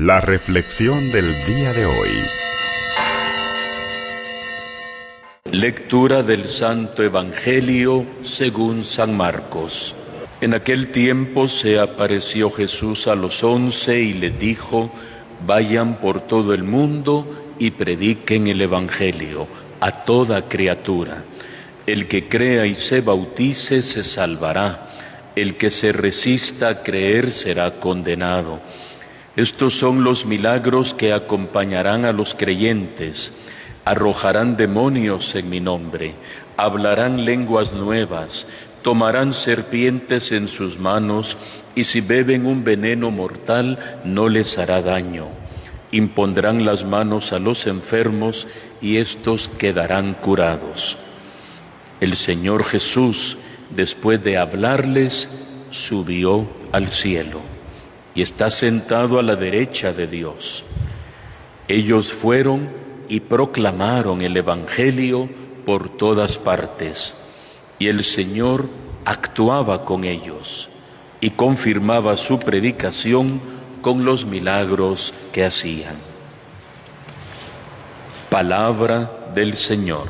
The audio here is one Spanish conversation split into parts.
La reflexión del día de hoy. Lectura del Santo Evangelio según San Marcos. En aquel tiempo se apareció Jesús a los once y le dijo, vayan por todo el mundo y prediquen el Evangelio a toda criatura. El que crea y se bautice se salvará, el que se resista a creer será condenado. Estos son los milagros que acompañarán a los creyentes. Arrojarán demonios en mi nombre, hablarán lenguas nuevas, tomarán serpientes en sus manos, y si beben un veneno mortal no les hará daño. Impondrán las manos a los enfermos y éstos quedarán curados. El Señor Jesús, después de hablarles, subió al cielo y está sentado a la derecha de Dios. Ellos fueron y proclamaron el Evangelio por todas partes, y el Señor actuaba con ellos y confirmaba su predicación con los milagros que hacían. Palabra del Señor.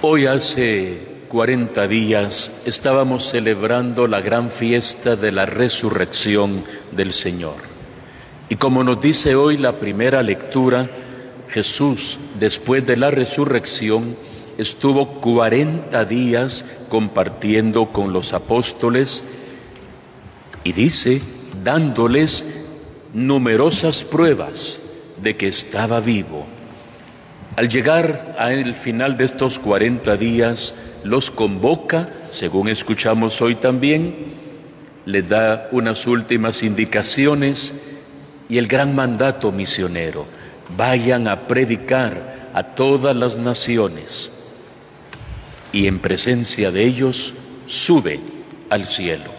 Hoy hace 40 días estábamos celebrando la gran fiesta de la resurrección del Señor. Y como nos dice hoy la primera lectura, Jesús, después de la resurrección, estuvo 40 días compartiendo con los apóstoles y dice, dándoles numerosas pruebas de que estaba vivo. Al llegar al final de estos 40 días, los convoca, según escuchamos hoy también, le da unas últimas indicaciones y el gran mandato misionero, vayan a predicar a todas las naciones y en presencia de ellos sube al cielo.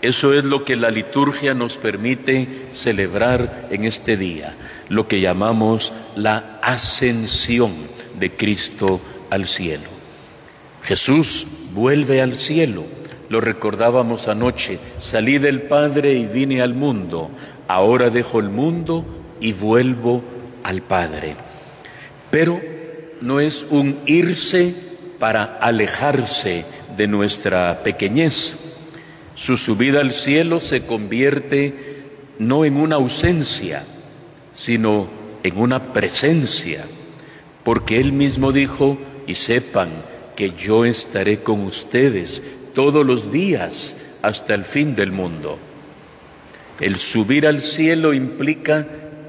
Eso es lo que la liturgia nos permite celebrar en este día, lo que llamamos la ascensión de Cristo al cielo. Jesús vuelve al cielo. Lo recordábamos anoche. Salí del Padre y vine al mundo. Ahora dejo el mundo y vuelvo al Padre. Pero no es un irse para alejarse de nuestra pequeñez. Su subida al cielo se convierte no en una ausencia, sino en una presencia, porque Él mismo dijo, y sepan que yo estaré con ustedes todos los días hasta el fin del mundo. El subir al cielo implica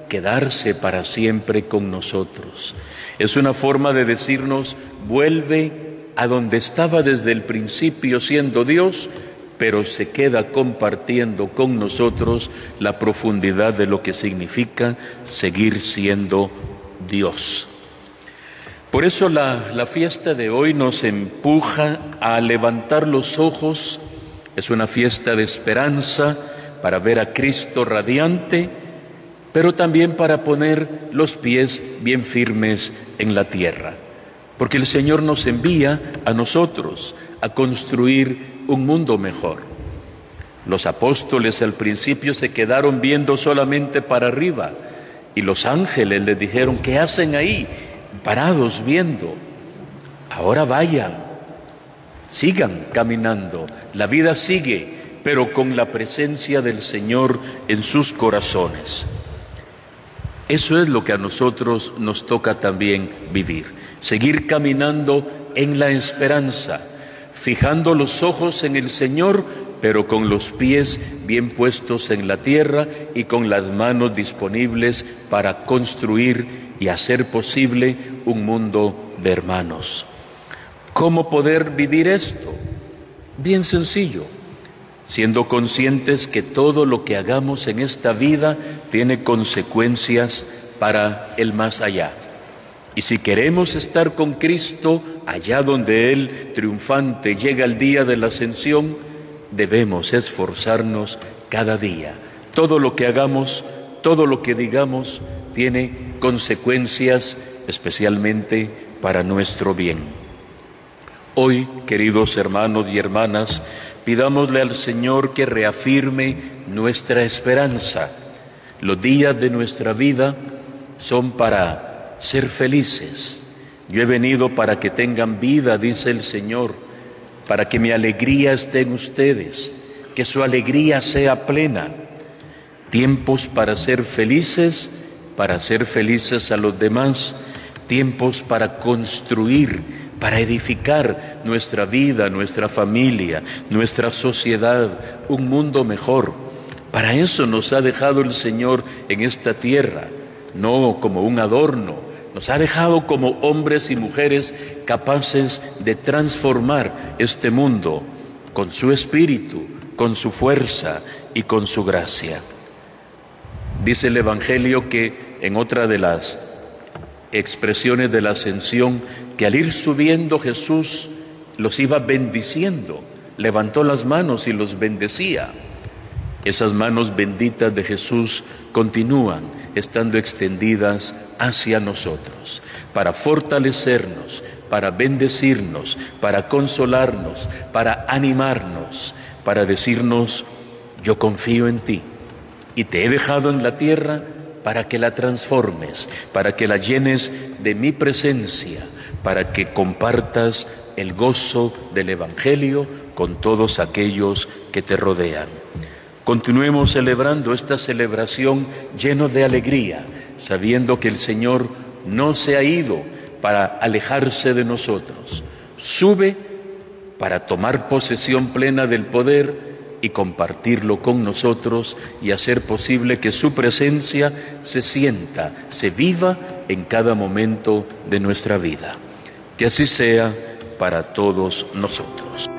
quedarse para siempre con nosotros. Es una forma de decirnos, vuelve a donde estaba desde el principio siendo Dios, pero se queda compartiendo con nosotros la profundidad de lo que significa seguir siendo Dios. Por eso la, fiesta de hoy nos empuja a levantar los ojos. Es una fiesta de esperanza para ver a Cristo radiante, pero también para poner los pies bien firmes en la tierra. Porque el Señor nos envía a nosotros a construir un mundo mejor. Los apóstoles al principio se quedaron viendo solamente para arriba y los ángeles le dijeron, ¿qué hacen ahí? Parados viendo. Ahora vayan, sigan caminando. La vida sigue, pero con la presencia del Señor en sus corazones. Eso es lo que a nosotros nos toca también vivir. Seguir caminando en la esperanza, fijando los ojos en el Señor, pero con los pies bien puestos en la tierra y con las manos disponibles para construir y hacer posible un mundo de hermanos. ¿Cómo poder vivir esto? Bien sencillo, siendo conscientes que todo lo que hagamos en esta vida tiene consecuencias para el más allá. Y si queremos estar con Cristo allá donde Él triunfante llega el día de la ascensión, debemos esforzarnos cada día. Todo lo que hagamos, todo lo que digamos, tiene consecuencias especialmente para nuestro bien. Hoy, queridos hermanos y hermanas, pidámosle al Señor que reafirme nuestra esperanza. Los días de nuestra vida son para ser felices. Yo he venido para que tengan vida, dice el Señor, para que mi alegría esté en ustedes, que su alegría sea plena. Tiempos para ser felices, para ser felices a los demás, tiempos para construir, para edificar nuestra vida, nuestra familia, nuestra sociedad, un mundo mejor. Para eso nos ha dejado el Señor en esta tierra, no como un adorno, nos ha dejado como hombres y mujeres capaces de transformar este mundo con su espíritu, con su fuerza y con su gracia. Dice el Evangelio que en otra de las expresiones de la ascensión, que al ir subiendo Jesús los iba bendiciendo, levantó las manos y los bendecía. Esas manos benditas de Jesús continúan estando extendidas hacia nosotros, para fortalecernos, para bendecirnos, para consolarnos, para animarnos, para decirnos, yo confío en ti y te he dejado en la tierra para que la transformes, para que la llenes de mi presencia, para que compartas el gozo del Evangelio con todos aquellos que te rodean. Continuemos celebrando esta celebración lleno de alegría, sabiendo que el Señor no se ha ido para alejarse de nosotros. Sube para tomar posesión plena del poder y compartirlo con nosotros y hacer posible que su presencia se sienta, se viva en cada momento de nuestra vida. Que así sea para todos nosotros.